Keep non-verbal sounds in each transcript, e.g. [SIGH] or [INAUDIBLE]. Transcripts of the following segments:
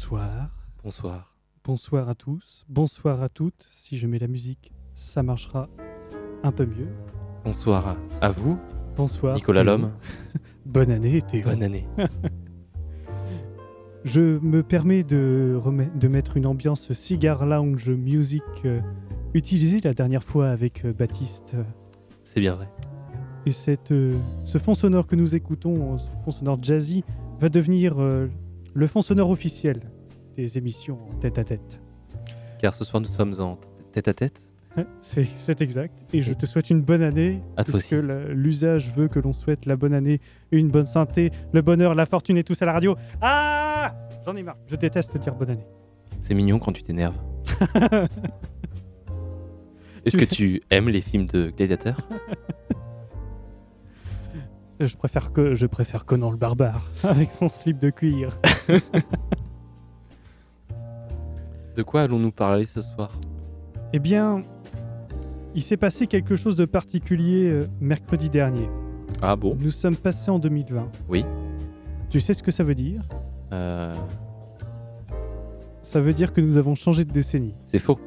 Bonsoir, Bonsoir. bonsoir à tous, bonsoir à toutes. Si je mets la musique, ça marchera un peu mieux. Bonsoir à, vous, Bonsoir. Nicolas. Lhomme. [LAUGHS] Bonne année, Théo. Bonne année. [LAUGHS] Je me permets de, mettre une ambiance cigar lounge music euh, utilisée la dernière fois avec euh, Baptiste. C'est bien vrai. Et cette, euh, ce fond sonore que nous écoutons, ce fond sonore jazzy, va devenir le fond sonore officiel des émissions en tête à tête. Car ce soir, nous sommes en tête à tête. C'est c'est exact. Et je te souhaite une bonne année. À toi puisque l'usage veut que l'on souhaite la bonne année, une bonne santé, le bonheur, la fortune et tous à la radio. Ah J'en ai marre. Je déteste dire bonne année. C'est mignon quand tu t'énerves. [LAUGHS] Est-ce que tu aimes les films de gladiateurs? [LAUGHS] Je préfère que je préfère Conan le barbare [LAUGHS] avec son slip de cuir. [LAUGHS] De quoi allons-nous parler ce soir? Eh bien, il s'est passé quelque chose de particulier euh, mercredi dernier. Ah bon? Nous sommes passés en 2020. Oui. Tu sais ce que ça veut dire? Euh, Ça veut dire que nous avons changé de décennie. C'est faux.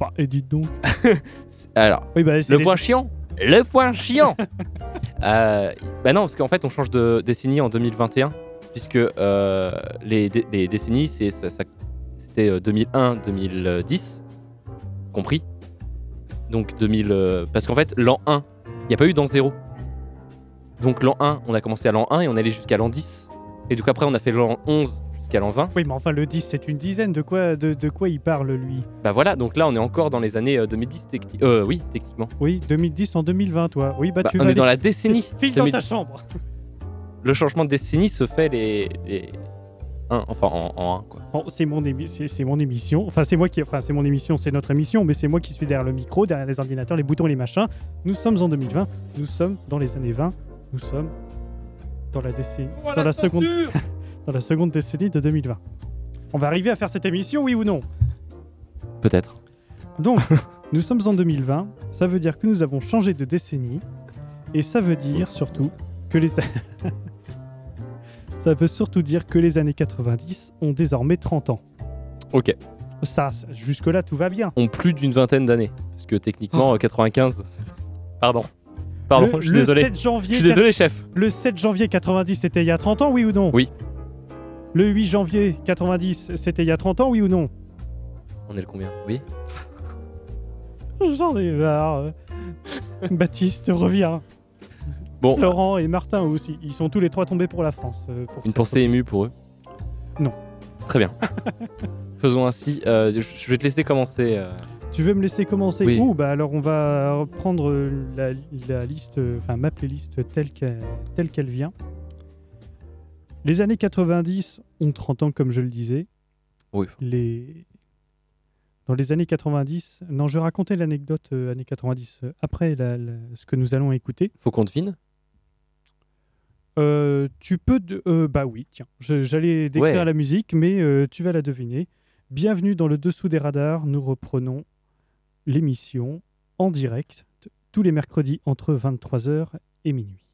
Bah, et dites donc. [LAUGHS] C'est- Alors, Oui, bah, c'est le les- point chiant? Le point chiant euh, Bah non, parce qu'en fait, on change de décennie en 2021, puisque euh, les, dé- les décennies, c'est- ça- ça- c'était euh, 2001-2010, compris. Donc 2000... euh, parce qu'en fait, l'an 1, il n'y a pas eu d'an 0. Donc l'an 1, on a commencé à l'an 1 et on allé jusqu'à l'an 10. Et donc après, on a fait l'an 11 jusqu'à l'an 20. Oui, mais enfin, le 10, c'est une dizaine. De quoi, de, de quoi il parle, lui? Bah voilà, donc là, on est encore dans les années euh, 2010, techni- euh, oui, techniquement. Oui, 2010 en 2020, toi. Oui, bah, Bah, tu on vas est dans la décennie. File dans ta 2010. chambre. [LAUGHS] le changement de décennie se fait les, les... un, enfin en, en un quoi. Bon, c'est mon, émi- c'est- c'est mon émission. Enfin, c'est moi qui. Enfin, c'est mon émission, c'est notre émission, mais c'est moi qui suis derrière le micro, derrière les ordinateurs, les boutons, les machins. Nous sommes en 2020. Nous sommes dans les années 20. Nous sommes dans la décennie. dans, la seconde, [LAUGHS] dans la seconde décennie de 2020. On va arriver à faire cette émission, oui ou non? Peut-être. Donc, [LAUGHS] nous sommes en 2020. Ça veut dire que nous avons changé de décennie. Et ça veut dire surtout que les. [LAUGHS] ça veut surtout dire que les années 90 ont désormais 30 ans. Ok. Ça, jusque-là, tout va bien. Ont plus d'une vingtaine d'années, parce que techniquement euh, 95. c'est- Pardon. Pardon, le, je suis le désolé. 7 Je suis désolé, chef. le 7 janvier 90, c'était il y a 30 ans, oui ou non? Oui. Le 8 janvier 90, c'était il y a 30 ans, oui ou non? On est le combien? Oui. J'en ai marre. Baptiste, reviens. Bon, Laurent et Martin aussi. Ils sont tous les trois tombés pour la France. euh, pour une cette pensée reprise. émue pour eux? Non. Très bien. [LAUGHS] Faisons ainsi. Euh, je je vais te laisser commencer. euh. Tu veux me laisser commencer Oui. Ouh, bah alors on va reprendre la, la liste, euh, enfin ma playlist telle qu'elle telle qu'elle vient. Les années 90 ont 30 ans, comme je le disais. Oui. Les... Dans les années 90, non, je racontais l'anecdote euh, années 90 euh, après la- la- ce que nous allons écouter. Faut qu'on devine? Euh, tu peux. de- euh, bah oui, tiens. J'allais décrire Ouais. la musique, mais tu vas la deviner. Bienvenue dans le dessous des radars. Nous reprenons l'émission en direct tous les mercredis entre 23h et minuit.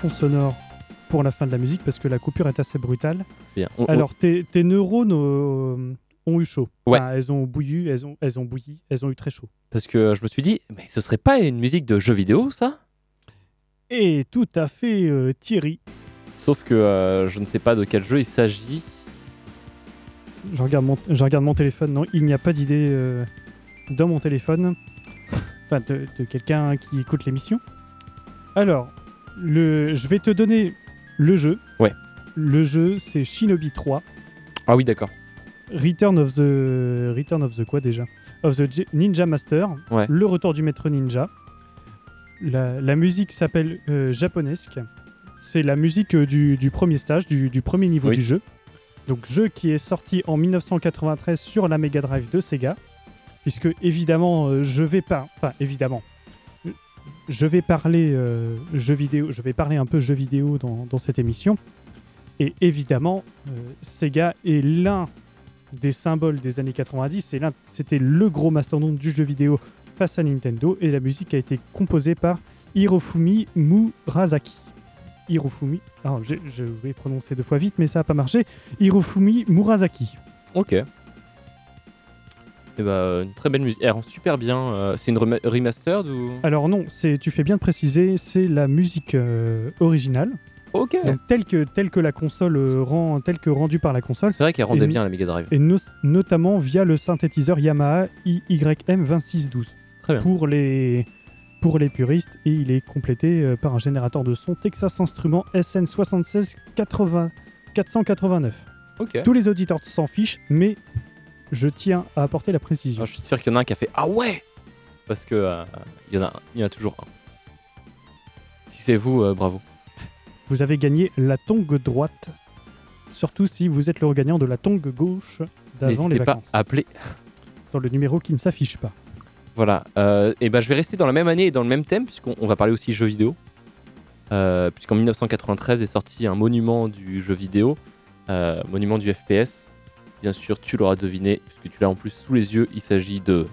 Fond sonore pour la fin de la musique parce que la coupure est assez brutale. Bien. On- on- Alors, tes, tes neurones euh, ont eu chaud. Ouais. Enfin, elles ont bouilli, elles ont, elles ont bouilli, elles ont eu très chaud. parce que je me suis dit, mais ce serait pas une musique de jeu vidéo, ça? Et tout à fait, euh, Thierry. Sauf que euh, je ne sais pas de quel jeu il s'agit. Je regarde mon, je regarde mon téléphone. Non, il n'y a pas d'idée dans mon téléphone. Enfin, de, de quelqu'un qui écoute l'émission. Alors, le, je vais te donner le jeu. Ouais. Le jeu, c'est Shinobi 3. Ah oui, d'accord. Return of the Return of the quoi déjà? Of the Ninja Master. Ouais. Le retour du maître ninja. La, la musique s'appelle euh, japonesque. C'est la musique euh, du, du premier stage, du, du premier niveau Oui. du jeu. Donc jeu qui est sorti en 1993 sur la Mega Drive de Sega. Puisque évidemment, euh, je vais pas, enfin évidemment, je vais parler euh, je vais parler un peu jeux vidéo dans, cette émission. Et évidemment, euh, Sega est l'un des symboles des années 90. C'est l'un- C'était le gros mastodonte du jeu vidéo face à Nintendo. Et la musique a été composée par Hirofumi Murasaki. Hirofumi, alors je, je vais prononcer deux fois vite, mais ça n'a pas marché. Hirofumi Murasaki. Ok. Et bah, une très belle musique. Elle rend super bien. euh, c'est une rema- remastered ou? Alors non, c'est, tu fais bien de préciser, c'est la musique euh, originale, Ok. donc telle que, telle que la console euh, rend, telle que rendue par la console, C'est vrai qu'elle rendait Et- bien la Mega Drive. et no- notamment via le synthétiseur Yamaha IYM2612. Très bien. Pour les, pour les puristes, et il est complété euh, par un générateur de son Texas Instruments SN76 80 489. Ok. Tous les auditeurs s'en fichent, mais je tiens à apporter la précision. Alors, je suis sûr qu'il y en a un qui a fait Ah ouais Parce que euh, il y en a, il y en a toujours un. Si c'est vous, euh, bravo. Vous avez gagné la tongue droite, surtout si vous êtes le regagnant de la tongue gauche d'avant les N'hésitez pas vacances, à appeler. dans le numéro qui ne s'affiche pas. Voilà. Euh, et ben je vais rester dans la même année et dans le même thème, puisqu'on on va parler aussi jeux vidéo. Euh, Puisqu'en 1993 est sorti un monument du jeu vidéo, euh, monument du FPS. Bien sûr, tu l'auras deviné, puisque tu l'as en plus sous les yeux. Il s'agit de.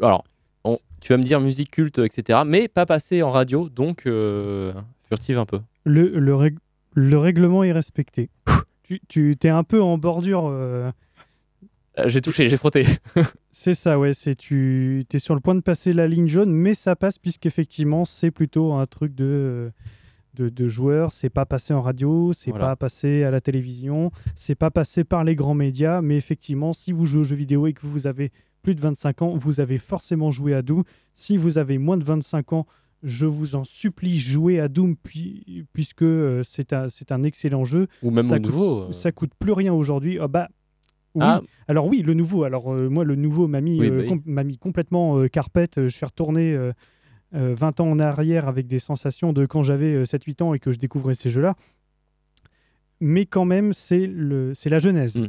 Alors, on- tu vas me dire musique culte, etc. Mais pas passé en radio, donc euh, furtive un peu. Le, le, règ- le règlement est respecté. tu tu es un peu en bordure. euh, Euh, j'ai touché, j'ai frotté. [LAUGHS] c'est ça, ouais. C'est tu es sur le point de passer la ligne jaune, mais ça passe puisqu'effectivement c'est plutôt un truc de de, de joueurs. C'est pas passé en radio, c'est Voilà. pas passé à la télévision, c'est pas passé par les grands médias. Mais effectivement, si vous jouez aux jeux vidéo et que vous avez plus de 25 ans, vous avez forcément joué à Doom. Si vous avez moins de 25 ans, je vous en supplie, jouez à Doom puis- puisque euh, c'est un, un excellent jeu. Ou même Ça au coûte- nouveau. euh. Ça coûte plus rien aujourd'hui. Ah bah oui. Ah, Alors oui, le nouveau. Alors euh, moi, le nouveau m'a mis, Oui, bah oui. com- m'a mis complètement carpette. Je suis retourné. euh, euh, 20 ans en arrière avec des sensations de quand j'avais euh, 7-8 ans et que je découvrais ces jeux-là. Mais quand même, c'est la genèse. Mm.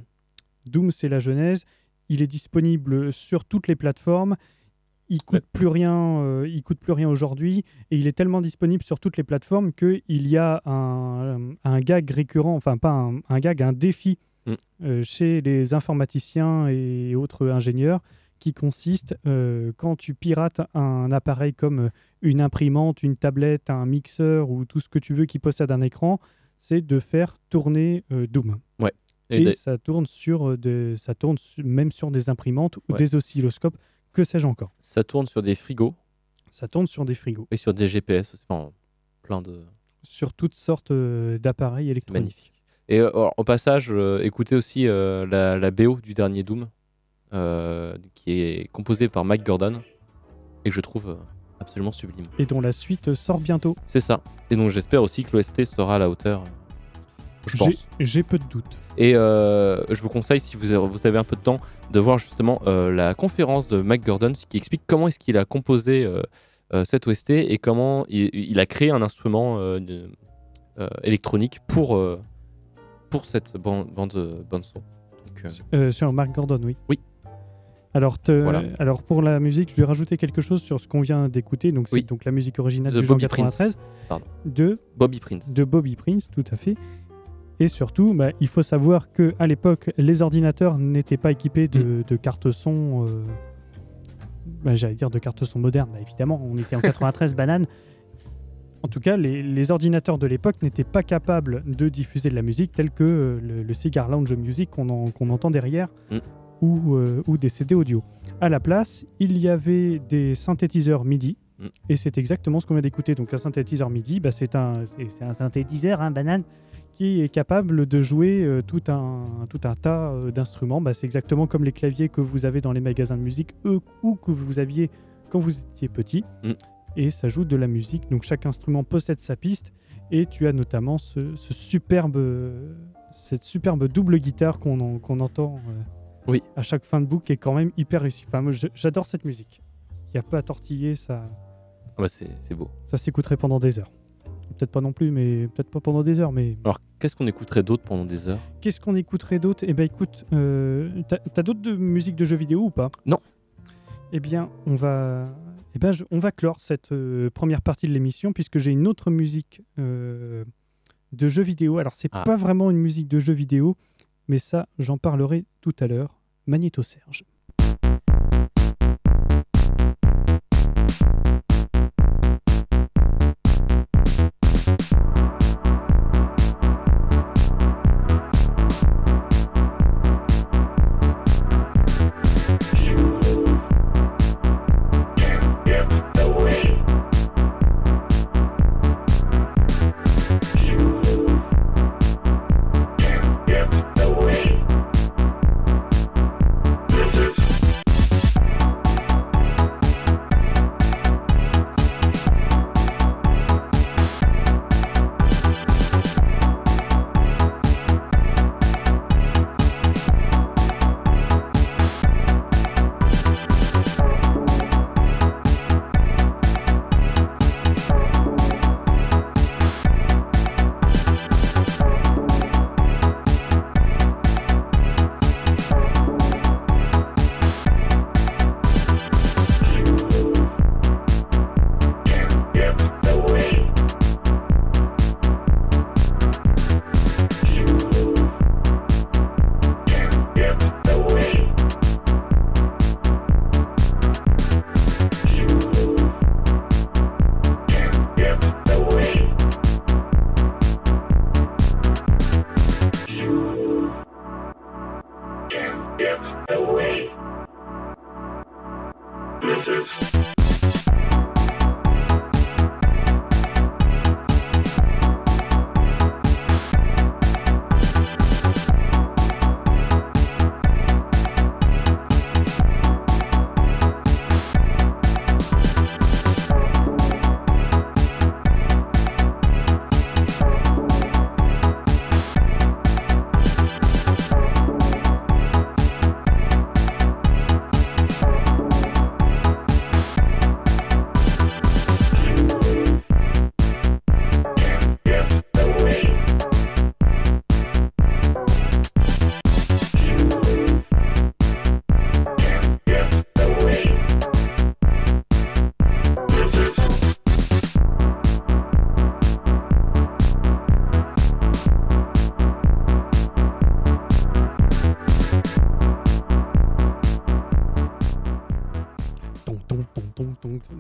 Doom, c'est la genèse. Il est disponible sur toutes les plateformes. Il coûte Ouais. plus rien. euh, il coûte plus rien aujourd'hui et il est tellement disponible sur toutes les plateformes que il y a un, un gag récurrent, enfin pas un, un gag, un défi Mm. euh, chez les informaticiens et autres ingénieurs qui consiste euh, quand tu pirates un appareil comme euh, une imprimante, une tablette, un mixeur ou tout ce que tu veux qui possède un écran, c'est de faire tourner euh, Doom. Et ça tourne sur euh, de, ça tourne su- même sur des imprimantes ou Ouais. des oscilloscopes, que sais-je encore? ça tourne sur des frigos Ça tourne sur des frigos, et sur des GPS, enfin plein de. sur toutes sortes euh, d'appareils électroniques. magnifique. Et euh, alors, au passage, euh, écoutez aussi euh, la, la BO du dernier Doom, euh, qui est composée par Mike Gordon, et que je trouve euh, absolument sublime. Et dont la suite sort bientôt. C'est ça. Et donc j'espère aussi que l'OST sera à la hauteur. Je J'ai- pense. J'ai peu de doutes. Et euh, je vous conseille, si vous avez, vous avez un peu de temps, de voir justement euh, la conférence de Mike Gordon qui explique comment est-ce qu'il a composé euh, euh, cette OST et comment il, il a créé un instrument électronique pour, pour cette ban- bande, bande son. Donc, sur Mark Gordon, oui. Oui. Alors, te- Voilà. alors pour la musique, je vais rajouter quelque chose sur ce qu'on vient d'écouter. Donc c'est Oui. donc la musique originale De du Bobby 93 Prince. Pardon. de Bobby Prince. de Bobby Prince, tout à fait. Et surtout, bah, il faut savoir que à l'époque, les ordinateurs n'étaient pas équipés Mm. de, de cartes son. euh, bah, J'allais dire de cartes son modernes, bah, évidemment. On était en [LAUGHS] 93, banane. En tout cas, les, les ordinateurs de l'époque n'étaient pas capables de diffuser de la musique telle que euh, le, le Cigar Lounge Music qu'on en- qu'on entend derrière Mm. ou, euh, ou des CD audio. À la place, il y avait des synthétiseurs MIDI. Mm. Et c'est exactement ce qu'on vient d'écouter. Donc un synthétiseur MIDI, bah, c'est un, c'est- un synthétiseur, un banane, qui est capable de jouer euh, tout, un, tout un tas euh, d'instruments. Bah, c'est exactement comme les claviers que vous avez dans les magasins de musique, eux, ou que vous aviez quand vous étiez petit. Mm. Et ça joue de la musique. Donc chaque instrument possède sa piste. Et tu as notamment ce, ce superbe, cette superbe double guitare qu'on en- qu'on entend euh, Oui. à chaque fin de boucle, qui est quand même hyper réussi. Enfin, moi, j'adore cette musique. Il n'y a pas à tortiller, ça, Ah bah, c'est beau. ça s'écouterait pendant des heures. Peut-être pas non plus, mais peut-être pas pendant des heures. Mais Alors qu'est-ce qu'on écouterait d'autre pendant des heures? Qu'est-ce qu'on écouterait d'autre? Eh ben écoute, euh, t'as t'as d'autres de musique de jeux vidéo ou pas? Non. Eh bien, on va, eh ben, je- on va clore cette euh, première partie de l'émission puisque j'ai une autre musique euh, de jeux vidéo. Alors c'est Ah. pas vraiment une musique de jeux vidéo, mais ça, j'en parlerai tout à l'heure. Magnéto Serge.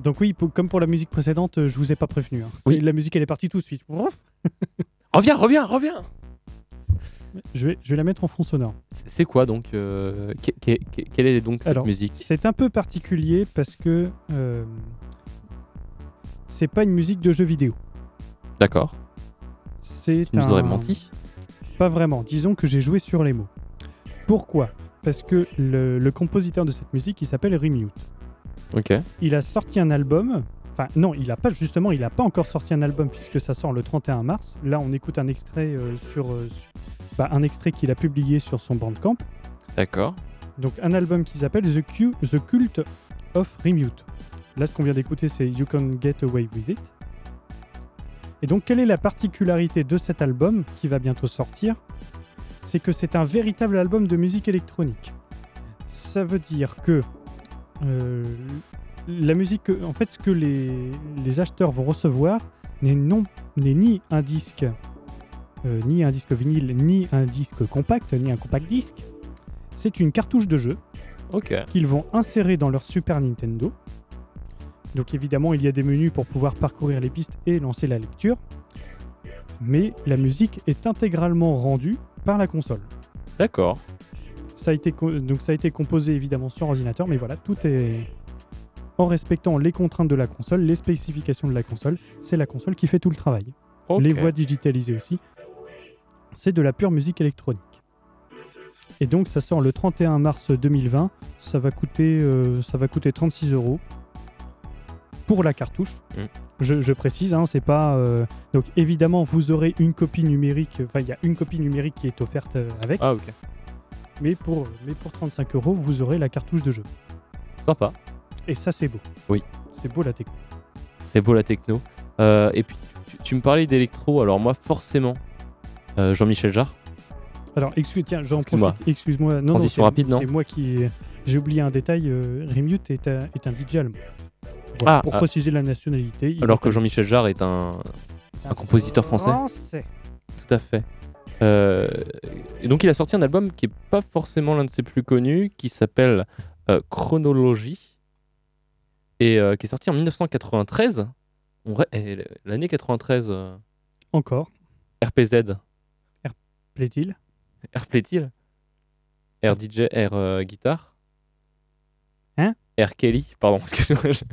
Donc, oui, pour- comme pour la musique précédente, euh, je vous ai pas prévenu. hein. Oui. La musique, elle est partie tout de suite. [LAUGHS] Reviens, reviens, reviens Je vais, je vais la mettre en fond sonore. C'est quoi donc euh, que- que- que- Quelle est donc cette Alors, musique? C'est un peu particulier parce que euh, c'est pas une musique de jeu vidéo. D'accord. C'est Tu nous un- aurais menti? Pas vraiment. Disons que j'ai joué sur les mots. Pourquoi? Parce que le, le compositeur de cette musique, il s'appelle Remute. Il a sorti un album. Enfin, non, il a pas justement, il a pas encore sorti un album puisque ça sort le 31 mars. Là, on écoute un extrait euh, sur, euh, sur- bah, un extrait qu'il a publié sur son Bandcamp. D'accord. Donc un album qui s'appelle The, The Cult of Remute. Là, ce qu'on vient d'écouter, c'est You Can Get Away With It. Et donc, quelle est la particularité de cet album qui va bientôt sortir? C'est que c'est un véritable album de musique électronique. Ça veut dire que euh, la musique, que- en fait, ce que les, les acheteurs vont recevoir n'est ni un disque, euh, ni un disque vinyle, ni un disque compact, ni un compact disque. C'est une cartouche de jeu qu'ils vont insérer dans leur Super Nintendo. Donc évidemment, il y a des menus pour pouvoir parcourir les pistes et lancer la lecture. Mais la musique est intégralement rendue par la console. D'accord. Ça a été, donc ça a été composé évidemment sur ordinateur, mais voilà, tout est en respectant les contraintes de la console, les spécifications de la console. C'est la console qui fait tout le travail. Les voix digitalisées aussi. C'est de la pure musique électronique. Et donc ça sort le 31 mars 2020. Ça va coûter, euh, ça va coûter 36 euros pour la cartouche. Mm. Je, je précise, hein, c'est pas. euh, Donc évidemment, vous aurez une copie numérique. Enfin, il y a une copie numérique qui est offerte euh, avec. Ah ok. Mais pour, mais pour 35 euros, vous aurez la cartouche de jeu. Sympa. Et ça, c'est beau. Oui. C'est beau la techno. C'est beau la techno. Euh, et puis tu, tu me parlais d'électro. Alors moi forcément, euh, Jean-Michel Jarre. Alors, excuse, tiens, j'en Excuse-moi. profite. Excuse-moi. Non, Transition rapide, non C'est moi qui. J'ai oublié un détail. euh, Remute est un, est un DJ allemand. Voilà, Ah, pour ah. préciser la nationalité. Alors que Jean-Michel Jarre est un, un compositeur français. Français. Tout à fait. Euh, et donc il a sorti un album qui est pas forcément l'un de ses plus connus, qui s'appelle euh, Chronologie, et euh, qui est sorti en 1993. On ré- et L'année 93, euh, Encore, RPZ, plaît-il? R plaît-il? R DJ, R guitare. Hein? R Kelly, pardon, [LAUGHS] excuse-moi. je-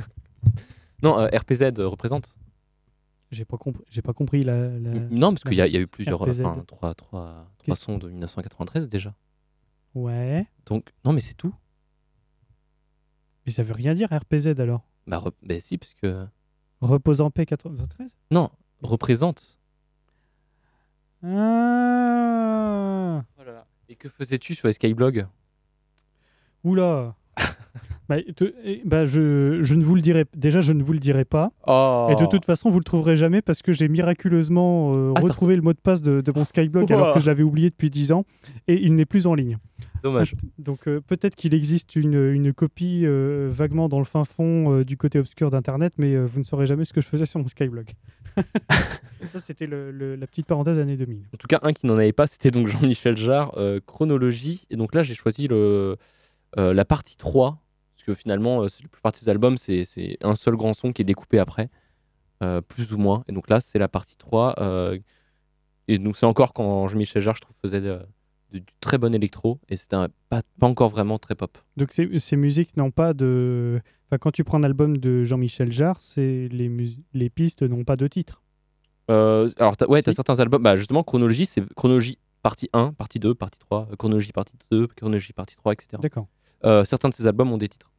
Non, RPZ représente. J'ai pas, compris- j'ai pas compris la. la- Non, parce qu'il y, y a eu plusieurs, enfin, trois, trois, trois sons de 1993 déjà. Ouais. Donc, non, mais c'est tout. Mais ça veut rien dire RPZ alors. Bah, rep- bah si, parce que. Repose en paix 93 Non, représente. Ah Et que faisais-tu sur les Skyblog? Oula [LAUGHS] bah, te- eh, bah, je, je ne vous le dirai déjà je ne vous le dirai pas Oh et de toute façon vous le trouverez jamais parce que j'ai miraculeusement euh, retrouvé le mot de passe de, de mon Skyblog alors Ouah. que je l'avais oublié depuis 10 ans et il n'est plus en ligne Dommage. donc euh, peut-être qu'il existe une, une copie euh, vaguement dans le fin fond du côté obscur d'internet mais vous ne saurez jamais ce que je faisais sur mon Skyblog [LAUGHS] ça c'était la petite parenthèse année 2000 En tout cas, un qui n'en avait pas, c'était donc Jean-Michel Jarre, Chronologie. Et donc là, j'ai choisi le, la partie 3. Parce que finalement, euh, la plupart de ces albums, c'est un seul grand son qui est découpé après, euh, plus ou moins. Et donc là, c'est la partie 3. euh, et donc c'est encore quand Jean-Michel Jarre, je trouve, faisait de- de- du très bon électro. Et c'était pas, pas encore vraiment très pop. Donc ces, ces musiques n'ont pas de... Enfin, quand tu prends un album de Jean-Michel Jarre, c'est les, les pistes n'ont pas de titre. Euh, alors, t'as- ouais, tu as Si. certains albums. Bah, justement, Chronologie, c'est Chronologie partie 1, partie 2, partie 3, euh, Chronologie partie 2, Chronologie partie 3, etc. D'accord. Euh, certains de ces albums ont des titres.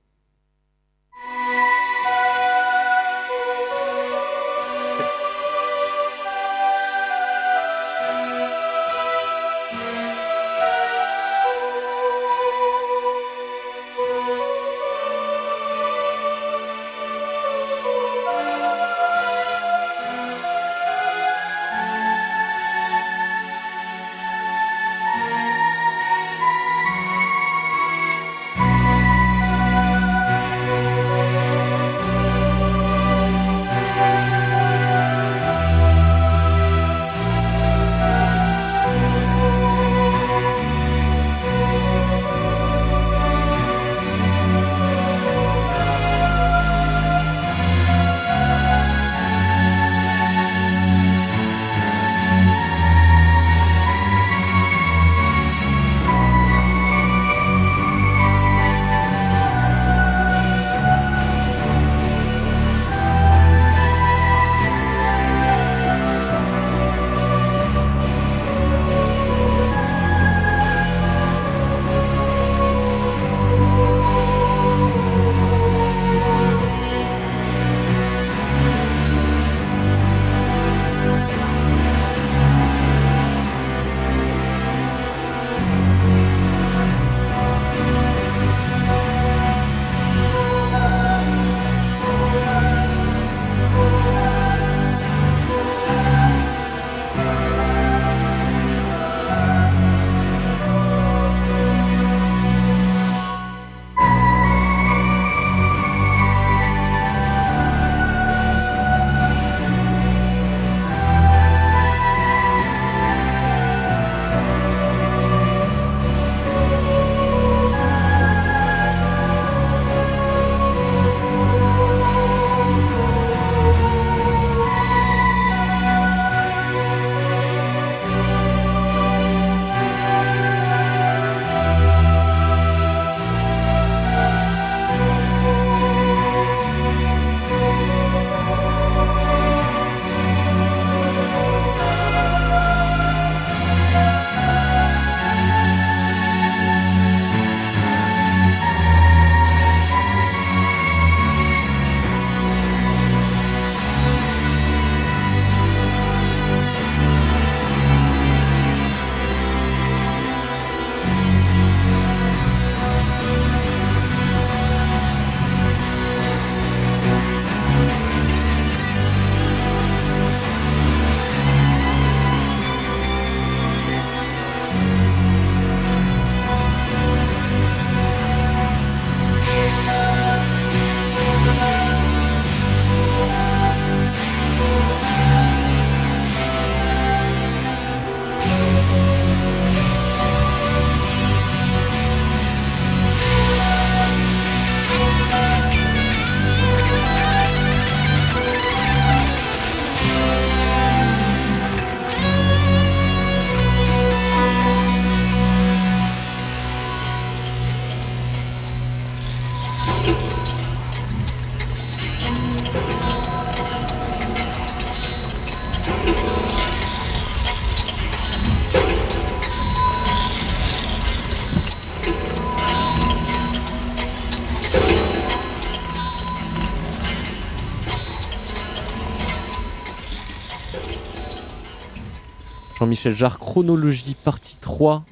Jean-Michel Jarre, Chronologie, partie 3,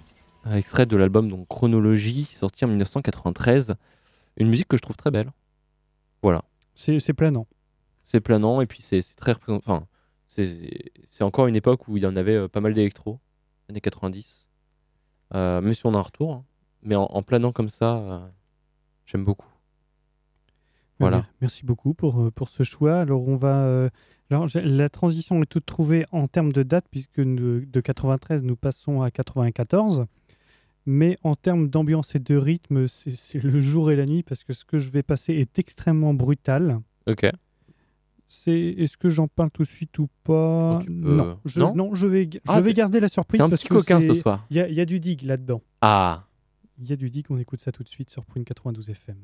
euh, extrait de l'album donc Chronologie, sorti en 1993. Une musique que je trouve très belle. Voilà. C'est planant. C'est planant et puis c'est très Enfin, c'est c'est encore une époque où il y en avait euh, pas mal d'électro, années 90. Euh, même si on a un retour, hein. mais en, en planant comme ça, euh, j'aime beaucoup. Voilà. Mer- Merci beaucoup pour, euh, pour ce choix. Alors, on va. euh, alors, la transition est toute trouvée en termes de date, puisque nous- de 93, nous passons à 94. Mais en termes d'ambiance et de rythme, c'est le jour et la nuit, parce que ce que je vais passer est extrêmement brutal. Ok. C'est Est-ce que j'en parle tout de suite ou pas? Oh, peux- Non, je, non non, je vais, je Ah, vais t'es- garder la surprise un parce petit que coquin ce c'est- soir. Il y a, il y a du dig là-dedans. Ah, Il y a du dig, on écoute ça tout de suite sur Prune 92 FM.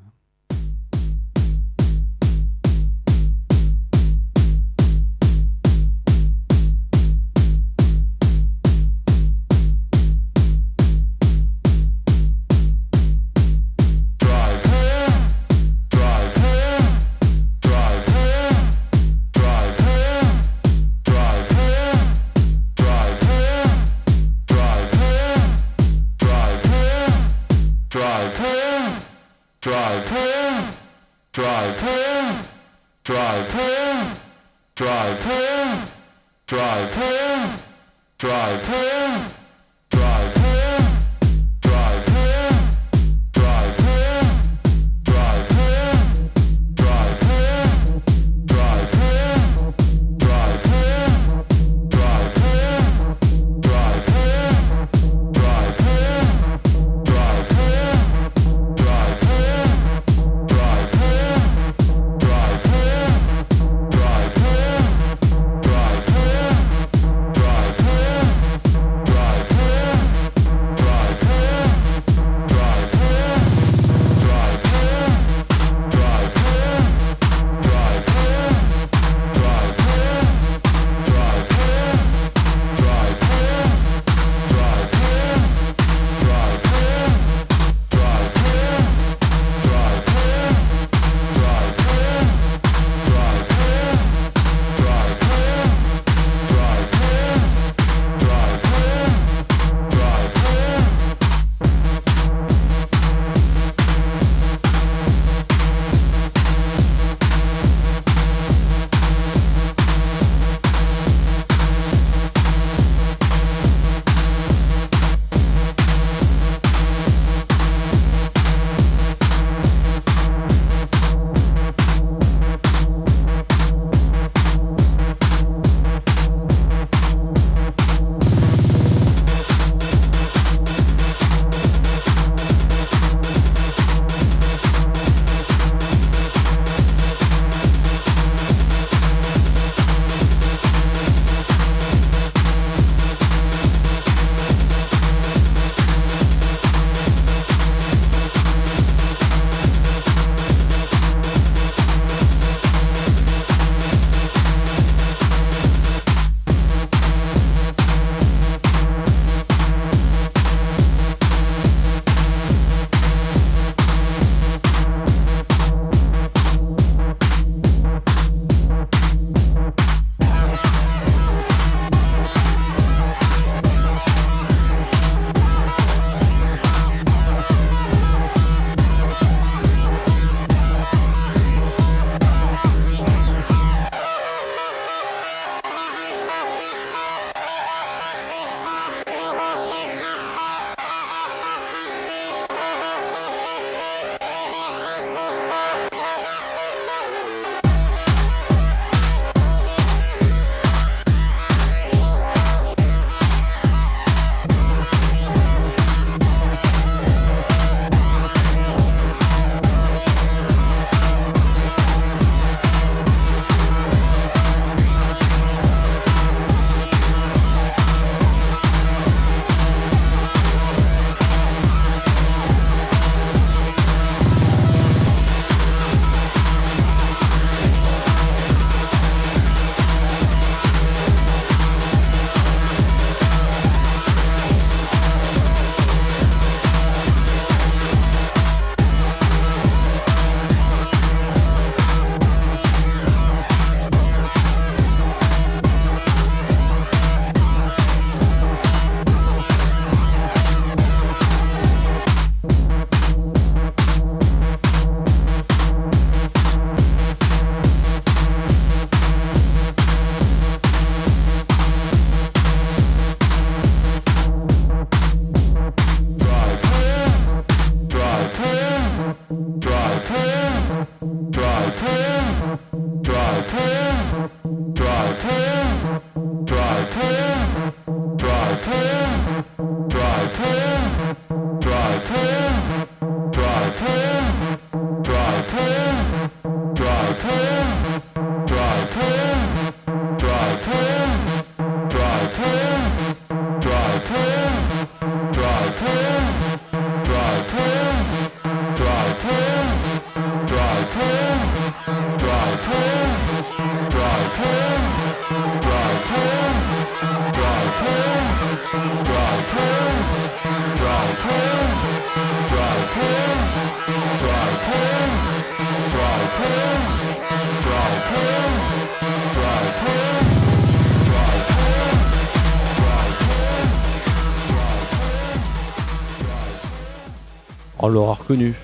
On l'aura reconnu.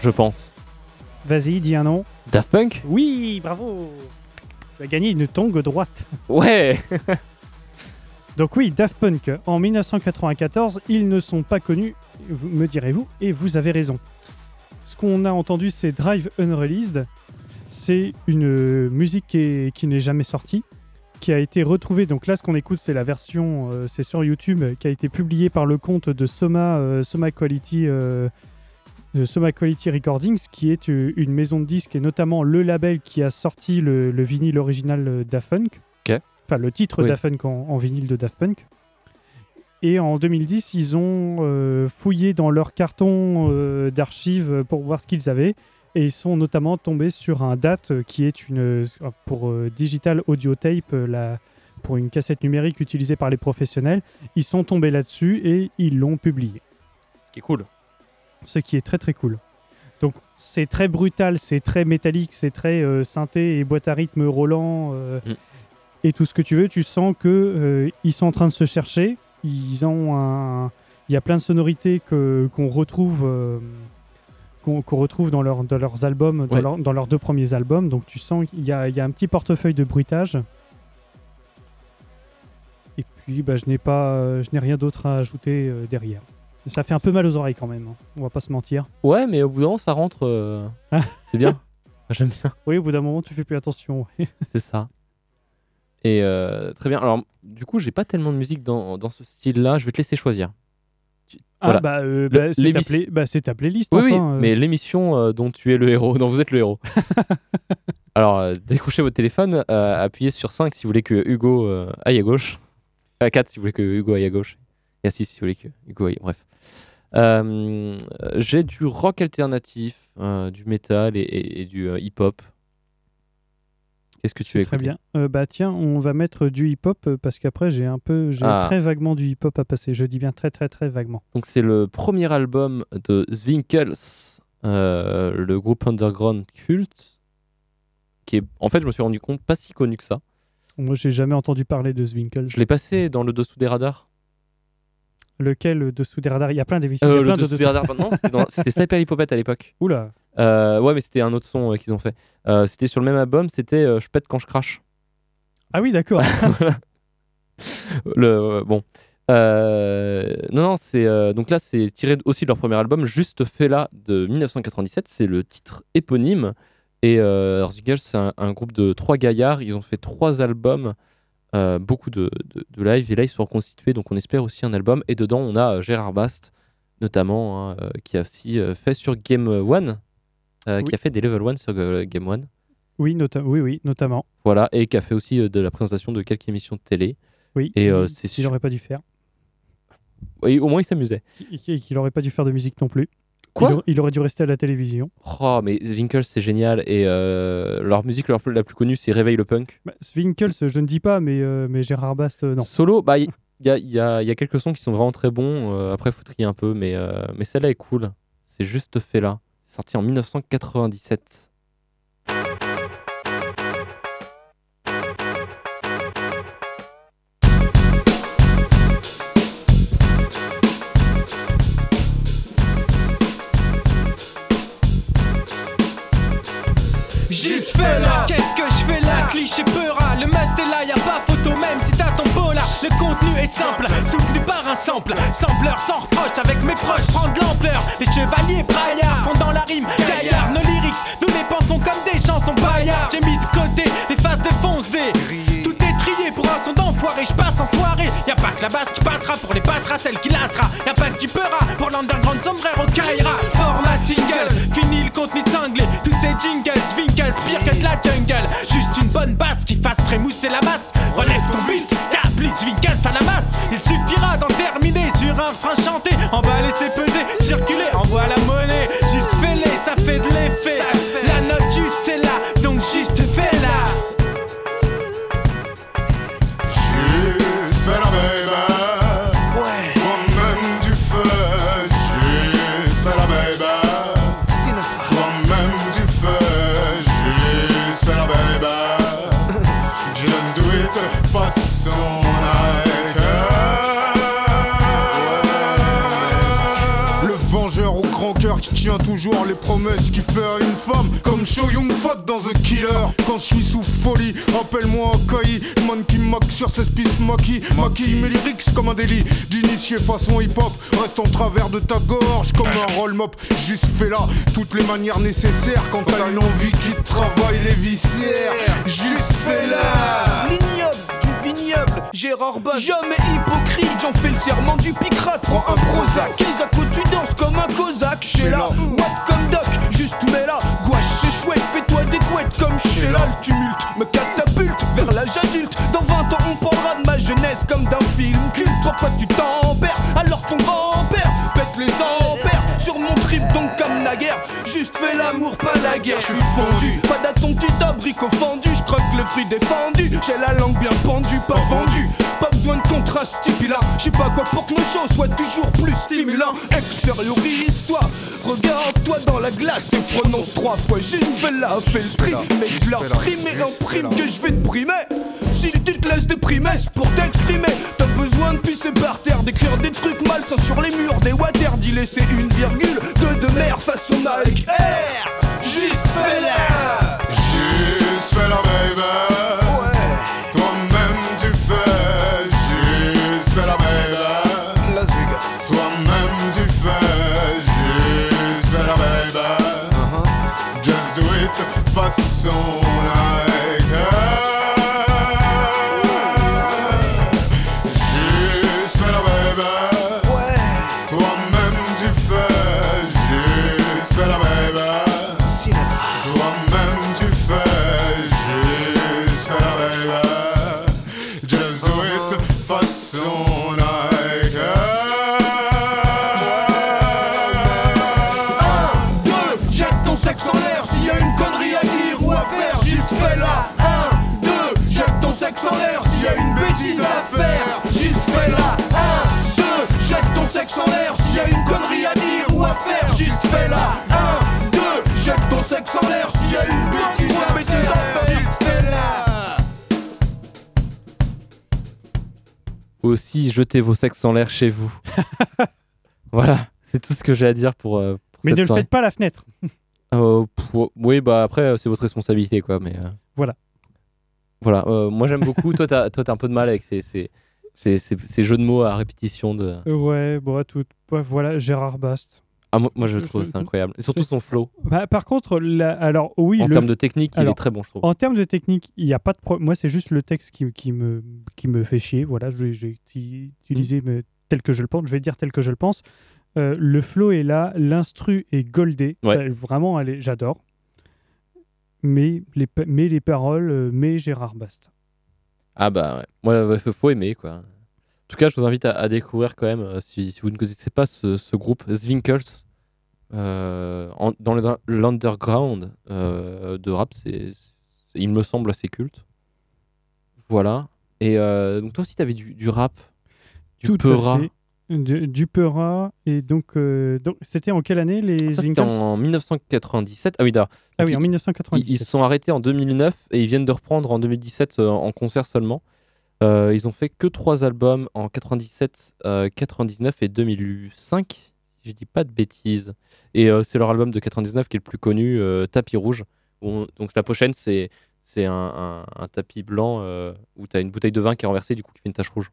Je pense. Vas-y, dis un nom. Daft Punk? Oui, bravo Tu as gagné une tongue droite. Ouais [LAUGHS] Donc oui, Daft Punk, en 1994, ils ne sont pas connus, me direz-vous, et vous avez raison. Ce qu'on a entendu, c'est Drive Unreleased. C'est une euh, musique qui, est- qui n'est jamais sortie, qui a été retrouvée. Donc là, ce qu'on écoute, c'est la version, euh, c'est sur YouTube, qui a été publiée par le compte de Soma, euh, Quality. de Soma Quality Recordings, qui est une maison de disques et notamment le label qui a sorti le, le vinyle original Daft Punk. Ok. Enfin, le titre Oui. Daft Punk en, en vinyle de Daft Punk. Et en 2010, ils ont euh, fouillé dans leur carton euh, d'archives pour voir ce qu'ils avaient. Et ils sont notamment tombés sur un DAT qui est une, euh, pour euh, Digital Audio Tape, la, pour une cassette numérique utilisée par les professionnels. Ils sont tombés là-dessus et ils l'ont publié Ce qui est cool. ce qui est très très cool. Donc c'est très brutal, c'est très métallique, c'est très synthé et boîte à rythme Roland Mm. Et tout ce que tu veux. Tu sens que euh, ils sont en train de se chercher. Ils ont un, il y a plein de sonorités que qu'on retrouve. euh, qu'on retrouve dans, leur- dans leurs albums, dans, Ouais. leur- dans leurs deux premiers albums. Donc tu sens qu'il y a, il y a un petit portefeuille de bruitage. Et puis bah, je n'ai pas, euh, je n'ai rien d'autre à ajouter derrière. Ça fait un peu mal aux oreilles quand même, hein. on va pas se mentir. Ouais, mais au bout d'un moment, ça rentre. Ah. C'est bien. [LAUGHS] J'aime bien. Oui, au bout d'un moment, tu fais plus attention. ouais. C'est ça. Et euh, très bien. Alors, du coup, j'ai pas tellement de musique dans, dans ce style-là. Je vais te laisser choisir. Voilà. Ah bah, euh, bah, c'est ta, bah, ta playlist. Oui, oui, euh. mais l'émission dont tu es le héros, [LAUGHS] dont vous êtes le héros. [LAUGHS] Alors, décrochez votre téléphone, appuyez sur 5 si vous voulez que Hugo aille à gauche. À 4 si vous voulez que Hugo aille à gauche. Et à 6 si vous voulez que Hugo aille. Bref. J'ai du rock alternatif, du metal et, et- et du hip-hop. Qu'est-ce que tu veux C'est très bien. Euh, bah tiens, on va mettre du hip-hop euh, parce qu'après j'ai un peu, j'ai Ah. très vaguement du hip-hop à passer. Je dis bien très très très vaguement. Donc c'est le premier album de Zwinkels, euh, le groupe underground culte, qui est, en fait, je me suis rendu compte, pas si connu que ça. Moi, j'ai jamais entendu parler de Zwinkels. Je l'ai passé dans le dessous des radars. Lequel euh, dessous des radars? Il y a plein d'émissions. Euh, le plein de dessous des radars, non, c'était [LAUGHS] Cyper Hippopète à l'époque. Oula. Euh, ouais, mais c'était un autre son euh, qu'ils ont fait. Euh, c'était sur le même album, c'était Je pète quand je crache. Ah oui, d'accord. [LAUGHS] le, bon. Euh, non, non, c'est euh, donc là, c'est tiré aussi de leur premier album, Juste fait là de 1997. C'est le titre éponyme. Et euh, c'est un, un groupe de trois gaillards. Ils ont fait trois albums, euh, beaucoup de, de, de live. Et là, ils sont reconstitués. Donc, on espère aussi un album. Et dedans, on a Gérard Bast, notamment, hein, qui a aussi fait sur Game One, euh, Oui. qui a fait des level 1 sur euh, Game One. oui, oui, oui, notamment. Voilà, et qui a fait aussi euh, de la présentation de quelques émissions de télé. Oui. Et, euh, c'est qu'il sûr- aurait pas dû faire. Oui, au moins, il s'amusait. Qu'il qu'il aurait pas dû faire de musique non plus. Quoi il, aurait- il aurait dû rester à la télévision. Oh, mais Zwinkels, c'est génial. Et euh, leur musique leur, la plus connue, c'est Réveille le punk. Bah, Zwinkels, je ne dis pas, mais, euh, mais Gérard Bast, non. Solo, bah, il y, a- il y a, il y a quelques sons qui sont vraiment très bons. Euh, après, faut trier un peu, mais, mais celle-là est cool. C'est juste fait là. Sorti en 1997. Juste fais là, qu'est-ce que je fais là? Cliché peura, le must est là, y a pas photo même si t'as ton là Le contenu est simple, un sample Sampleur sans reproche, avec mes proches, prendre de l'ampleur Les chevaliers braillards font dans la rime gaillard Nos lyrics, nous les pensons comme des chansons paillards J'ai mis de côté les phases de fonce D Tout est trié pour un son d'enfer enfoiré, je passe en soirée. Y a pas que la basse qui passera pour les passera, celle qui lassera. Y a pas que du peura pour l'underground sombrero Kaira. Format single, fini le contenu cinglé. Tous ces jingles, Winkles, pire que de la jungle. Juste une bonne basse qui fasse trémousser la masse. Relève ton bus, Blitz, Winkles à la masse. Il suffira d'en terminer sur un frein chanté. On va laisser promesses qui fait à une femme Comme Cho Young Fat dans The Killer. Quand je suis sous folie, appelle-moi Akai Le man qui moque sur ses pistes maquis Maquille mes lyrics comme un délit. D'initié façon hip-hop Reste en travers de ta gorge comme un roll-mop. Juste fais là toutes les manières nécessaires Quand t'as une envie qui travaille Gérard Bach. Jamais hypocrite, j'en fais le serment du picrate. Prends un Prozac, Isako, tu danses comme un Cosaque. Chez là, what comme Doc, juste mets là. Gouache, c'est chouette, fais-toi des couettes comme chez là. Le tumulte me catapulte vers l'âge adulte. Dans 20 ans, on parlera de ma jeunesse comme d'un film culte. Pourquoi tu t'en perds alors ton grand-père pète les ampères sur mon trip, donc comme naguère. Juste fais l'amour, pas la guerre. Je suis fondu, pas son petit abricot fendu. Je croque le fruit défendu. J'ai la langue bien pendue, pas vendue. Pas besoin de contraste stipulant. Je sais pas quoi pour que nos shows soient toujours plus stimulants. Extériorise-toi, regarde-toi dans la glace et prononce trois fois. Juste fais la, fais le tri. Mais tu leur prime et imprime que je vais te primer. Si tu te laisses déprimer, c'est pour t'exprimer. T'as besoin de pisser par terre, d'écrire des trucs malsains sur les murs, des water, d'y laisser une virgule, de mer façon Nike Air. Juste fais-la. Juste y a une bêtise à faire, juste fais-la. Un, deux, jette ton sexe en l'air s'il y a une connerie à dire ou à faire, juste fais-la. Un, deux, jette ton sexe en l'air s'il y a une bêtise à faire, juste fais-la. Aussi, jetez vos sexes en l'air chez vous. [LAUGHS] voilà, c'est tout ce que j'ai à dire pour, euh, pour Mais cette ne le soirée. faites pas à la fenêtre. Euh, oui, bah après, euh, c'est votre responsabilité, quoi. Mais euh, Voilà. Voilà. euh, moi, j'aime beaucoup. toi, t'as, toi, t'as un peu de mal avec ces, ces, ces, jeux de mots à répétition de. Ouais, bon, tout. ouais, voilà, Gérard Bast. Ah, moi, je trouve [LAUGHS] c'est incroyable. Et surtout son flow. Bah, par contre, la- alors oui, En le termes de technique, il est très bon, je trouve. En termes de technique, il n'y a pas de problème. Moi, c'est juste le texte qui, qui, me, qui me fait chier. Voilà, je vais je vais uti- utiliser mais tel que je le pense. Je vais dire tel que je le pense. Euh, le flow est là, l'instru est goldé. Ouais. Euh, vraiment, j'adore. Mais les, mais les paroles, euh, mais Gérard Bast. Ah, bah, ouais. Il faut aimer, quoi. En tout cas, je vous invite à, à découvrir quand même, euh, si, si vous ne connaissez pas ce, ce groupe, Zwinkels. euh, en- dans l'underground euh, de rap, c'est, il me semble assez culte. Voilà. Et euh, donc, toi aussi, tu avais du, du rap, du Tout à peura. fait. Du, du Peura. Et donc, euh, donc c'était en quelle année les Ça, c'était en 1997. Ah oui, d'accord. Ah oui, en ils- Ils, 1997. ils se sont arrêtés en 2009 et ils viennent de reprendre en 2017 euh, en concert seulement. Euh, ils ont fait que trois albums en 97, euh, 99 et 2005, si je dis pas de bêtises. Et c'est leur album de 99 qui est le plus connu, Tapis Rouge. on- donc la pochette, c'est c'est un, un- un tapis blanc euh, où tu as une bouteille de vin qui est renversée, du coup qui fait une tache rouge.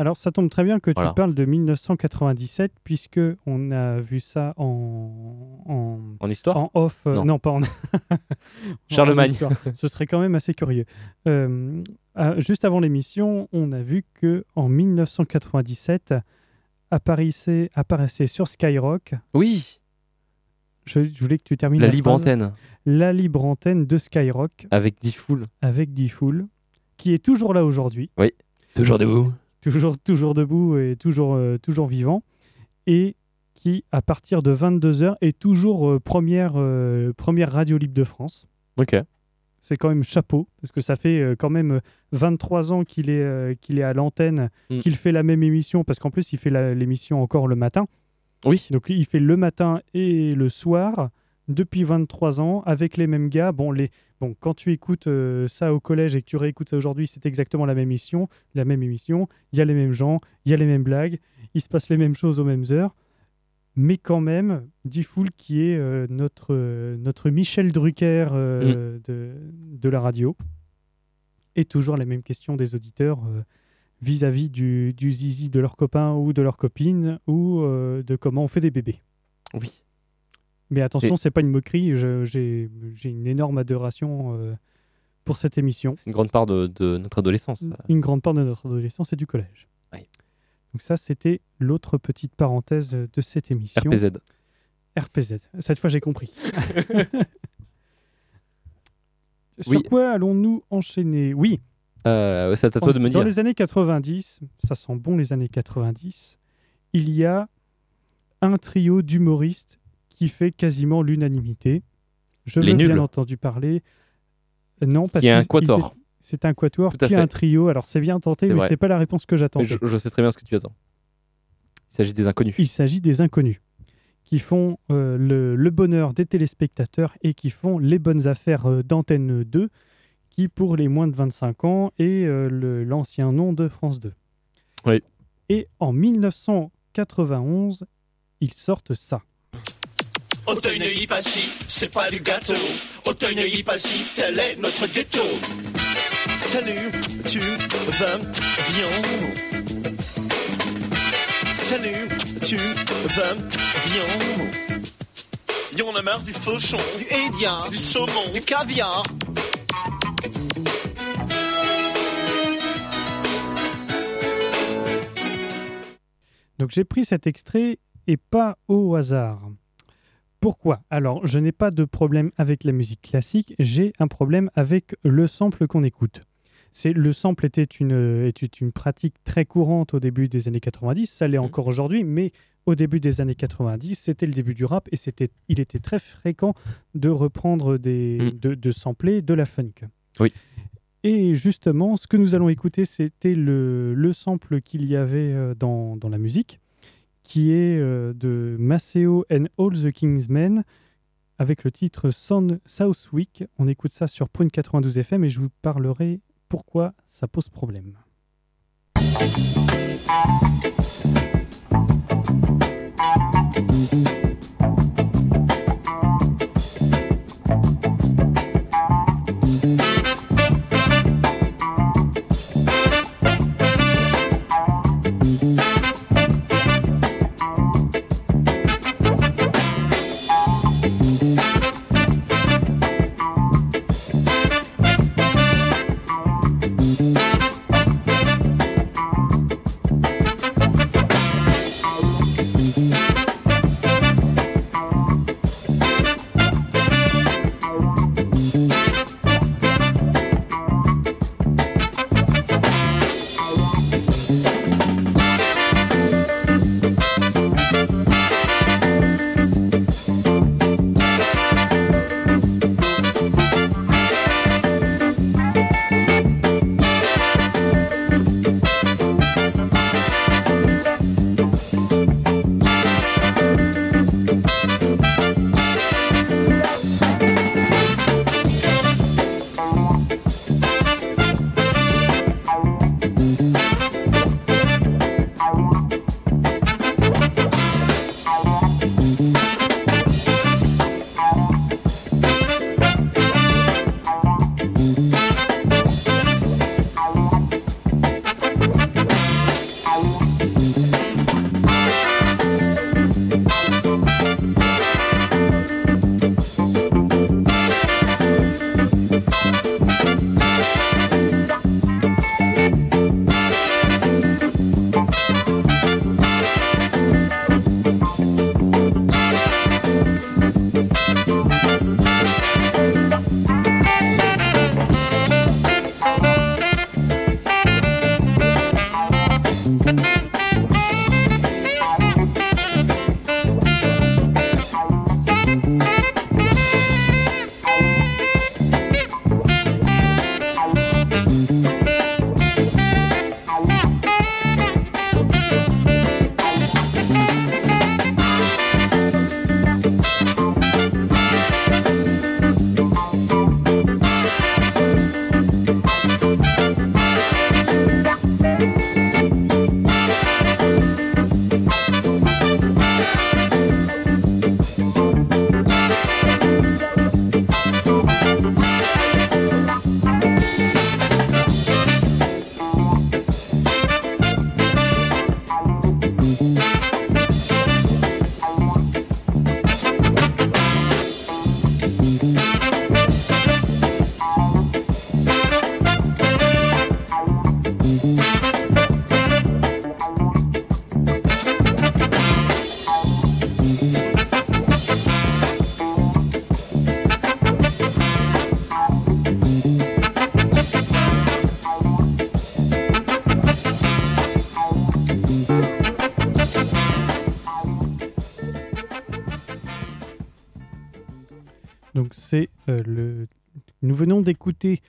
Alors, ça tombe très bien que Voilà. tu parles de 1997, puisque on a vu ça en, en, En histoire? en off. euh, Non. non. pas en. [LAUGHS] Charlemagne. en. Ce serait quand même assez curieux. Euh, euh, juste avant l'émission, on a vu que en 1997 apparaissait, apparaissait sur Skyrock. Oui, Je, je voulais que tu termines la la libre phrase. antenne La libre antenne de Skyrock avec Diffoul. avec D-Fool, qui est toujours là aujourd'hui, Toujours debout. Toujours, toujours debout et toujours, euh, toujours vivant, et qui, à partir de 22h, est toujours euh, première, euh, première radio libre de France. Ok. C'est quand même chapeau, parce que ça fait quand même euh, 23 ans qu'il est, qu'il est à l'antenne, Mm. qu'il fait la même émission, parce qu'en plus, il fait l'émission encore le matin. Oui. Donc, il fait le matin et le soir depuis 23 ans avec les mêmes gars. Bon, les... bon quand tu écoutes euh, ça au collège et que tu réécoutes ça aujourd'hui, c'est exactement la même émission. La même émission. Il y a les mêmes gens, il y a les mêmes blagues, il se passe les mêmes choses aux mêmes heures. Mais quand même, Diffoul qui est euh, notre, euh, notre Michel Drucker euh, de, de la radio. Et toujours la même question des auditeurs vis-à-vis du, du zizi de leurs copains ou de leurs copines ou de comment on fait des bébés. Oui. Mais attention, c'est pas une moquerie, j'ai une énorme adoration euh, pour cette émission. C'est une grande part de, de notre adolescence. ça. Une grande part de notre adolescence et du collège. Oui. Donc ça, c'était l'autre petite parenthèse de cette émission. RPZ. RPZ. Cette fois, j'ai compris. [LAUGHS] Sur Oui. quoi allons-nous enchaîner? Oui, Euh, c'est à toi de me dans dire. les années 90, ça sent bon les années 90, il y a un trio d'humoristes qui fait quasiment l'unanimité. Je Les veux bien nuls. entendu parler. Euh, Non, parce Qui est un qu'ils- quatuor. ils- C'est un quatuor, puis un trio. Alors c'est bien tenté, mais c'est pas la réponse que j'attendais. Je, je sais très bien ce que tu attends. Il s'agit des inconnus. Il s'agit des inconnus qui font euh, le, le bonheur des téléspectateurs et qui font les bonnes affaires euh, d'Antenne 2, qui pour les moins de 25 ans est euh, l'ancien nom de France 2. Oui. Et en 1991, ils sortent ça. Auteuil-Neuilly-Passy, c'est pas du gâteau. Auteuil-Neuilly-Passy, tel est notre ghetto. Salut, tu vas bien Salut, tu vas bien Y'en a marre du fauchon, du hédien, du saumon, du caviar. Donc j'ai pris cet extrait et pas au hasard. Pourquoi? Alors, je n'ai pas de problème avec la musique classique, j'ai un problème avec le sample qu'on écoute. C'est le sample était une, était une pratique très courante au début des années 90, ça l'est encore aujourd'hui, mais au début des années 90, c'était le début du rap et c'était, il était très fréquent de reprendre des, Mm. de, de sampler de la funk. Oui. Et justement, ce que nous allons écouter, c'était le, le sample qu'il y avait euh, dans, dans la musique, qui est euh, de Maceo and All the King's Men avec le titre Sound Southwick. On écoute ça sur Prune 92 FM et je vous parlerai pourquoi ça pose problème. D'écouter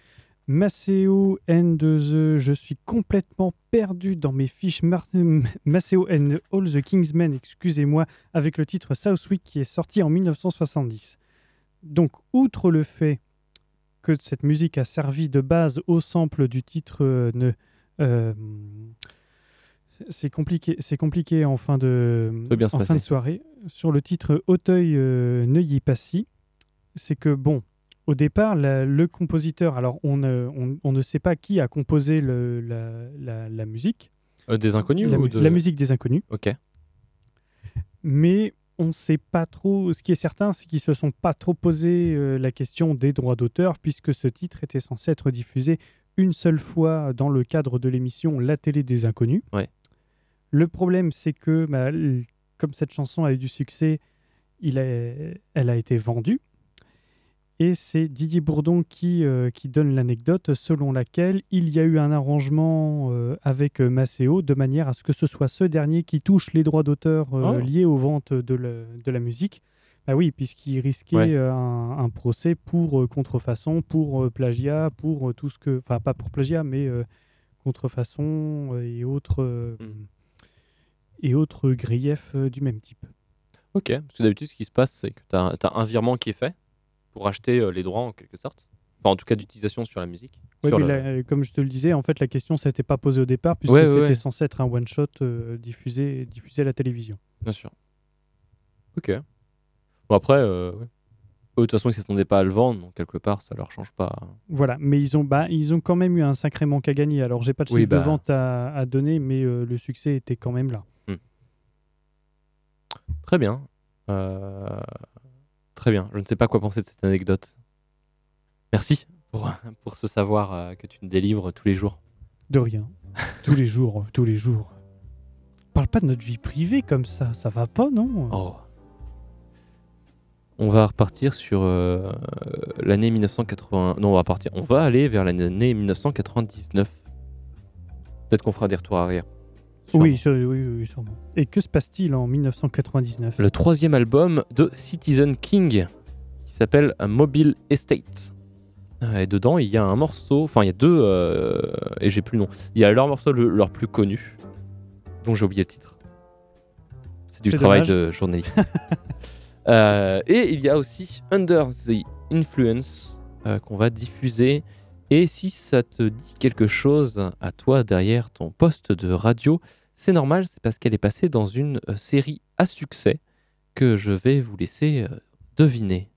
Maceo and the. Je suis complètement perdu dans mes fiches. Mar- Maceo and All the Kingsmen, excusez-moi, avec le titre Southwick qui est sorti en 1970. Donc, outre le fait que cette musique a servi de base au sample du titre euh, ne. euh, c'est compliqué, c'est compliqué en fin de, en fin soirée. Sur le titre Auteuil euh, Neuilly Passy, c'est que bon, au départ, la- le compositeur, alors on, ne- on, on ne sait pas qui a composé le- la, la- la musique, Euh, des inconnus la, ou de... la musique des inconnus, Ok. mais on ne sait pas trop. Ce qui est certain, c'est qu'ils se sont pas trop posé euh, la question des droits d'auteur, puisque ce titre était censé être diffusé une seule fois dans le cadre de l'émission La télé des inconnus. Ouais. Le problème, c'est que bah, comme cette chanson a eu du succès, il elle a été vendue. Et c'est Didier Bourdon qui, euh, qui donne l'anecdote selon laquelle il y a eu un arrangement euh, avec euh, Maceo de manière à ce que ce soit ce dernier qui touche les droits d'auteur euh, Oh. liés aux ventes de, la- de la musique. Bah oui, puisqu'il risquait Ouais. un, un procès pour contrefaçon, pour plagiat, pour tout ce que. Enfin, pas pour plagiat, mais contrefaçon et autres, euh, Mm. et autres griefs du même type. Ok. Parce que d'habitude, ce qui se passe, c'est que tu as, un virement qui est fait pour acheter euh, les droits en quelque sorte. Enfin, en tout cas, d'utilisation sur la musique. Ouais, Sur là, euh, comme je te le disais, en fait, la question s'était pas posée au départ, puisque Ouais, c'était censé être un one-shot euh, diffusé, diffusé à la télévision. Bien sûr. Ok. Bon, après, euh, ouais. Eux, de toute façon, ils ne s'attendaient pas à le vendre, donc quelque part, ça leur change pas. Voilà, mais ils ont, bah, ils ont quand même eu un sacré manque à gagner. Alors, j'ai pas de Oui, chiffre de bah. vente à, à donner, mais euh, le succès était quand même là. Très bien. Euh, Très bien. Je ne sais pas quoi penser de cette anecdote. Merci pour, [LAUGHS] pour ce savoir euh, que tu nous délivres tous les jours. De rien. [LAUGHS] tous les jours, tous les jours. Parle pas de notre vie privée comme ça, ça va pas, non? Oh. On va repartir sur euh, l'année 1980. Non, on va partir. On va aller vers l'année 1999. Peut-être qu'on fera des retours arrière. Oui, sur- oui, oui, sûrement. Et que se passe-t-il en 1999 Le troisième album de Citizen King qui s'appelle Mobile Estate. Euh, Et dedans, il y a un morceau, enfin, il y a deux, euh, et j'ai plus le nom. Il y a leur morceau le- leur plus connu, dont j'ai oublié le titre. C'est du travail dommage. de journaliste. [LAUGHS] Euh, et il y a aussi Under the Influence euh, qu'on va diffuser. Et si ça te dit quelque chose à toi derrière ton poste de radio, c'est normal, c'est parce qu'elle est passée dans une euh, série à succès que je vais vous laisser euh, deviner.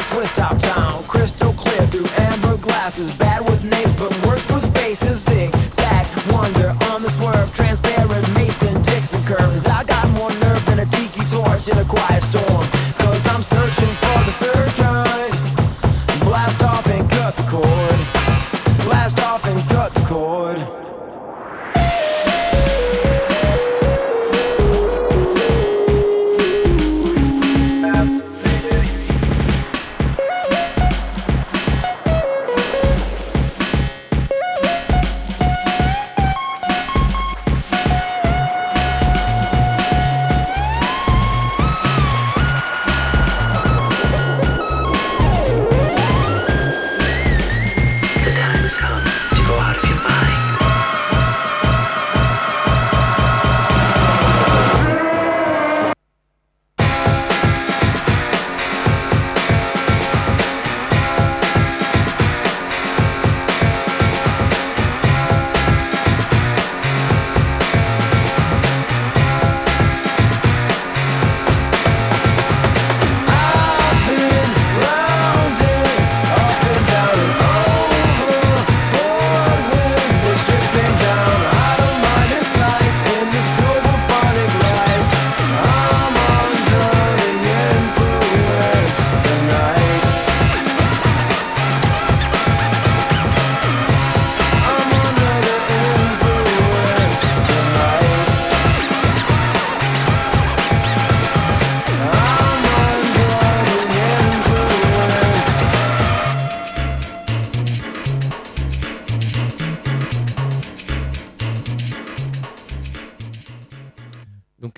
A twist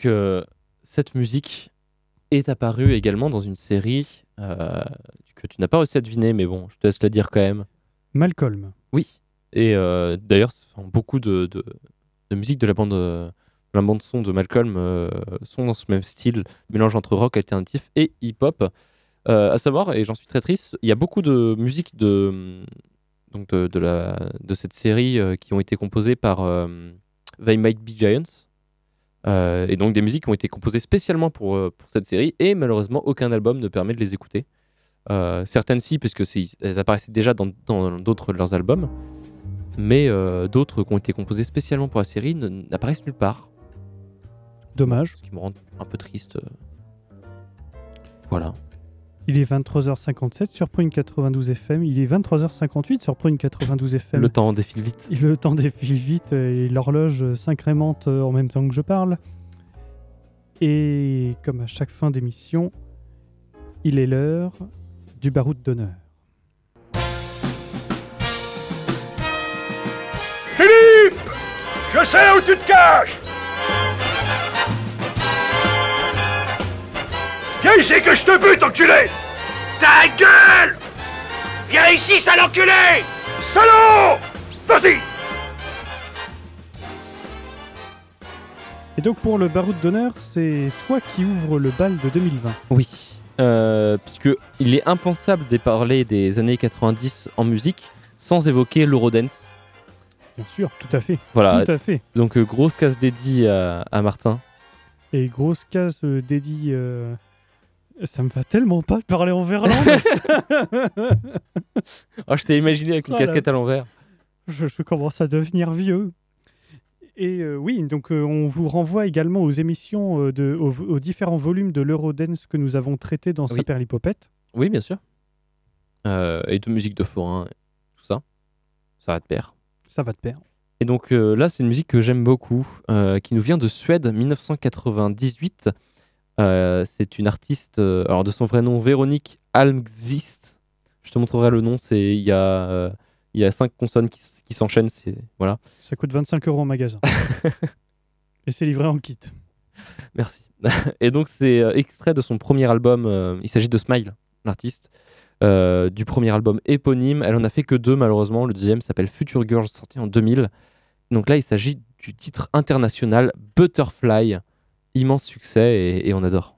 Donc, euh, cette musique est apparue également dans une série euh, que tu n'as pas réussi à deviner, mais bon, je te laisse la dire quand même. Malcolm. Oui. Et euh, d'ailleurs, beaucoup de, de, de musique de la bande, de la bande son de Malcolm euh, sont dans ce même style, mélange entre rock alternatif et hip-hop. À savoir, et j'en suis très triste, il y a beaucoup de musiques de, donc de, de la, de cette série qui ont été composées par They Might Be Giants. Euh, et donc des musiques qui ont été composées spécialement pour, euh, pour cette série, et malheureusement, aucun album ne permet de les écouter. Euh, certaines si, parce que elles apparaissaient déjà dans dans d'autres de leurs albums, mais euh, d'autres qui ont été composées spécialement pour la série n'apparaissent nulle part. Dommage. Ce qui me rend un peu triste. Voilà. Il est 23h57 sur Prune 92 FM. Il est 23h58 sur Prune 92 FM. Le temps défile vite. Le temps défile vite et l'horloge s'incrémente euh, en même temps que je parle. Et comme à chaque fin d'émission, il est l'heure du baroud d'honneur. Philippe Je sais où tu te caches Viens ici que je te bute, enculé Ta gueule Viens ici, sale enculé Salaud Vas-y Et donc pour le baroud d'honneur, c'est toi qui ouvres le bal de 2020. Oui. Euh, puisque il est impensable de parler des années 90 en musique sans évoquer l'Eurodance. Bien sûr, tout à fait. Voilà. Tout à fait. Donc euh, grosse casse dédiée à, à Martin. Et grosse case euh, dédiée. euh, Ça me va tellement pas de parler en verlan. Oh, [LAUGHS] je t'ai imaginé avec une Oh casquette à l'envers. je, je commence à devenir vieux. Et euh, oui, donc euh, on vous renvoie également aux émissions, euh, de, aux, aux différents volumes de l'Eurodance que nous avons traités dans Oui. Saperlipopette. Oui, bien sûr. Et de musique de forain, tout ça. Ça va de pair. Ça va de pair. Et donc là, c'est une musique que j'aime beaucoup, qui nous vient de Suède, 1998. Euh, c'est une artiste, euh, alors de son vrai nom, Véronique Almqvist. Je te montrerai le nom, c'est il y a euh, il y a cinq consonnes qui, s- qui s'enchaînent, c'est voilà. Ça coûte 25 euros en magasin. [LAUGHS] Et c'est livré en kit. Merci. [LAUGHS] Et donc, c'est euh, extrait de son premier album. euh, il s'agit de Smile, l'artiste. euh, du premier album éponyme. Elle en a fait que deux, malheureusement. Le deuxième s'appelle Future Girls, sorti en 2000. Donc là, il s'agit du titre international Butterfly. Immense succès et, on adore.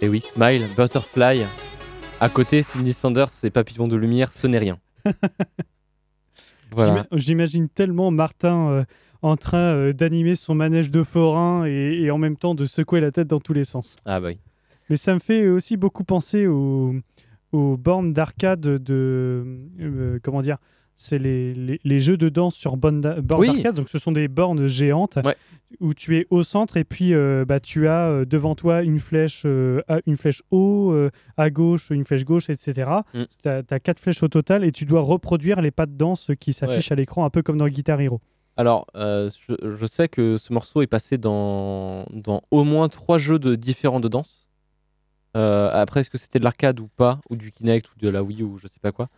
Et oui, Smile, Butterfly. À côté, Cindy Sanders et Papillon de lumière, ce n'est rien. [LAUGHS] voilà. J'ima- J'imagine tellement Martin euh, en train euh, d'animer son manège de forain et, et en même temps de secouer la tête dans tous les sens. Ah bah oui. Mais ça me fait aussi beaucoup penser aux, aux bornes d'arcade de. euh, comment dire C'est les, les, les jeux de danse sur borne Oui. d'arcade. Donc ce sont des bornes géantes Ouais. où tu es au centre et puis euh, bah, tu as euh, devant toi une flèche, euh, à- une flèche haut, à gauche, une flèche gauche, etc. Mm. Tu as, quatre flèches au total et tu dois reproduire les pas de danse qui s'affichent à l'écran, un peu comme dans Guitar Hero. Alors, je, je sais que ce morceau est passé dans, dans au moins trois jeux de différents de danse. Après, est-ce que c'était de l'arcade ou pas, ou du Kinect, ou de la Wii, ou je sais pas quoi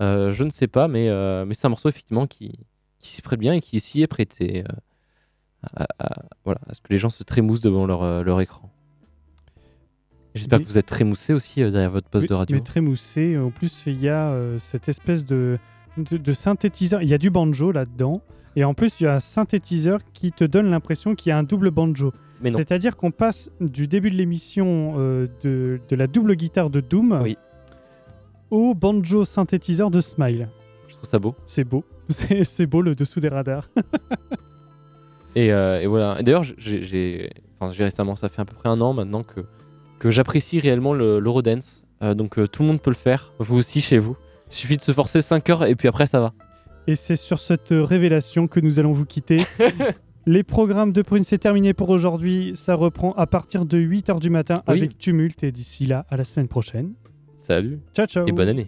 Je ne sais pas, mais, euh, mais c'est un morceau effectivement qui, qui s'y prête bien et qui s'y est prêté. euh, à, à- voilà, à ce que les gens se trémoussent devant leur, euh, leur écran. J'espère Mais- que vous êtes trémoussés aussi euh, derrière votre poste mais, de radio. mais très moussé. En plus, il y a euh, cette espèce de, de, de synthétiseur. Il y a du banjo là-dedans. Et en plus, il y a un synthétiseur qui te donne l'impression qu'il y a un double banjo. C'est-à-dire qu'on passe du début de l'émission euh, de, de la double guitare de Doom Oui. Au banjo synthétiseur de Smile. Je trouve ça beau. C'est beau. [LAUGHS] C'est beau le dessous des radars. [LAUGHS] Et, euh, et voilà. Et D'ailleurs, j'ai- enfin, récemment, ça fait à peu près un an maintenant que, que j'apprécie réellement le- l'Eurodance. Euh, donc euh, tout le monde peut le faire, vous aussi chez vous. Il suffit de se forcer 5 heures et puis après ça va. Et c'est sur cette révélation que nous allons vous quitter. [LAUGHS] Les programmes de Prune, c'est terminé pour aujourd'hui. Ça reprend à partir de 8h du matin Oui. avec Tumulte. Et d'ici là, à la semaine prochaine. Salut Ciao, ciao. et bonne année.